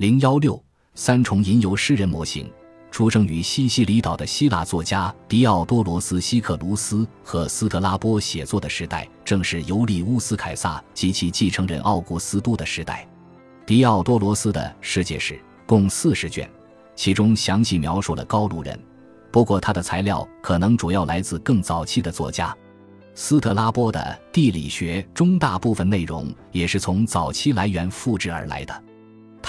零幺六三重吟游诗人模型。出生于西西里岛的希腊作家狄奥多罗斯·希克卢斯和斯特拉波写作的时代，正是尤利乌斯·凯撒及其继承人奥古斯都的时代。狄奥多罗斯的《世界史》共四十卷，其中详细描述了高卢人。不过，他的材料可能主要来自更早期的作家。斯特拉波的《地理学》中大部分内容也是从早期来源复制而来的。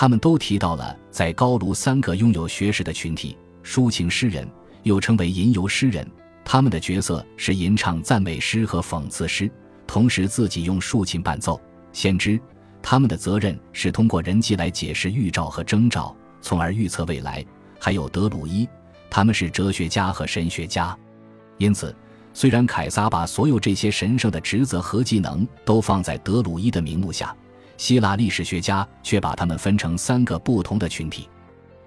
他们都提到了在高卢三个拥有学识的群体：抒情诗人，又称为吟游诗人。他们的角色是吟唱赞美诗和讽刺诗，同时自己用竖琴伴奏；先知，他们的责任是通过人机来解释预兆和征兆，从而预测未来；还有德鲁伊，他们是哲学家和神学家。因此，虽然凯撒把所有这些神圣的职责和技能都放在德鲁伊的名目下。希腊历史学家却把他们分成三个不同的群体。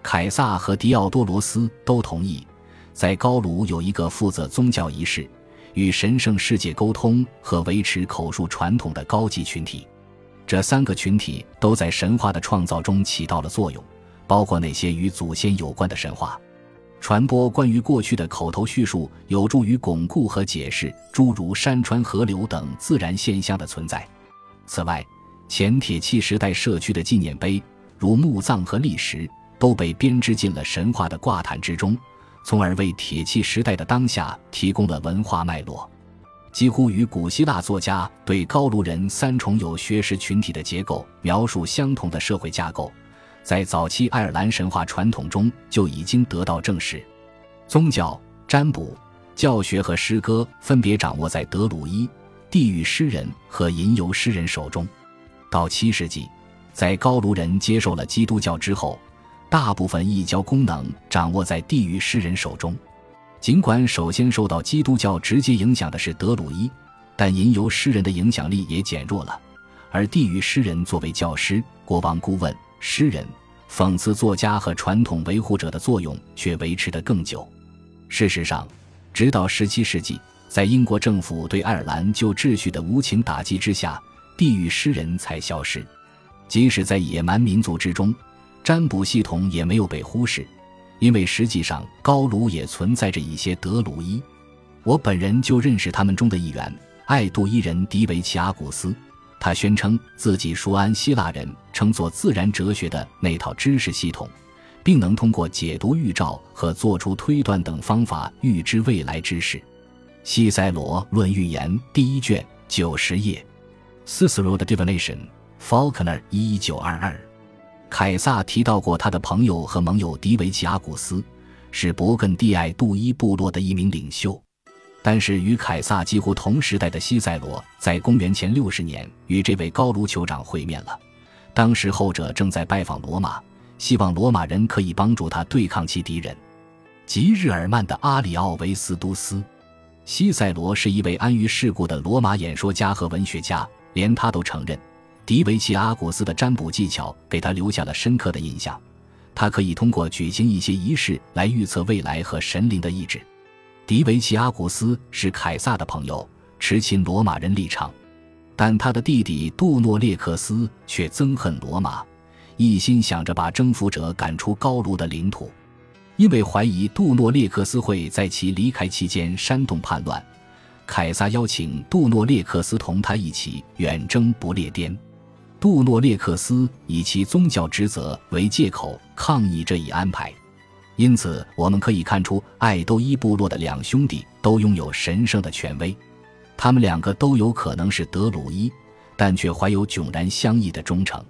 凯撒和狄奥多罗斯都同意，在高卢有一个负责宗教仪式、与神圣世界沟通和维持口述传统的高级群体。这三个群体都在神话的创造中起到了作用，包括那些与祖先有关的神话。传播关于过去的口头叙述有助于巩固和解释诸如山川、河流等自然现象的存在。此外，前铁器时代社区的纪念碑，如墓葬和历石，都被编织进了神话的挂毯之中，从而为铁器时代的当下提供了文化脉络。几乎与古希腊作家对高卢人三重有学识群体的结构描述相同的社会架构，在早期爱尔兰神话传统中就已经得到证实。宗教、占卜、教学和诗歌分别掌握在德鲁伊、地狱诗人和吟游诗人手中。到七世纪，在高卢人接受了基督教之后，大部分异教功能掌握在地狱诗人手中。尽管首先受到基督教直接影响的是德鲁伊，但吟游诗人的影响力也减弱了。而地狱诗人作为教师、国王顾问、诗人、讽刺作家和传统维护者的作用却维持得更久。事实上，直到十七世纪，在英国政府对爱尔兰旧秩序的无情打击之下。地狱诗人才消失，即使在野蛮民族之中，占卜系统也没有被忽视，因为实际上高卢也存在着一些德鲁伊。我本人就认识他们中的一员——爱杜伊人迪维奇阿古斯。他宣称自己熟谙希腊人称作自然哲学的那套知识系统，并能通过解读预兆和做出推断等方法预知未来之事。西塞罗论预言第一卷九十页。Cicero 的 Divination，Falconer 一九二二。凯撒提到过他的朋友和盟友迪维奇阿古斯，是勃艮第埃杜伊部落的一名领袖。但是与凯撒几乎同时代的西塞罗，在公元前六十年与这位高卢酋长会面了。当时后者正在拜访罗马，希望罗马人可以帮助他对抗其敌人——即日耳曼的阿里奥维斯都斯。西塞罗是一位安于世故的罗马演说家和文学家。连他都承认，迪维奇阿古斯的占卜技巧给他留下了深刻的印象。他可以通过举行一些仪式来预测未来和神灵的意志。迪维奇阿古斯是凯撒的朋友，持亲罗马人立场，但他的弟弟杜诺列克斯却憎恨罗马，一心想着把征服者赶出高卢的领土。因为怀疑杜诺列克斯会在其离开期间煽动叛乱。凯撒邀请杜诺列克斯同他一起远征不列颠，杜诺列克斯以其宗教职责为借口抗议这一安排，因此我们可以看出，爱都伊部落的两兄弟都拥有神圣的权威，他们两个都有可能是德鲁伊，但却怀有迥然相异的忠诚。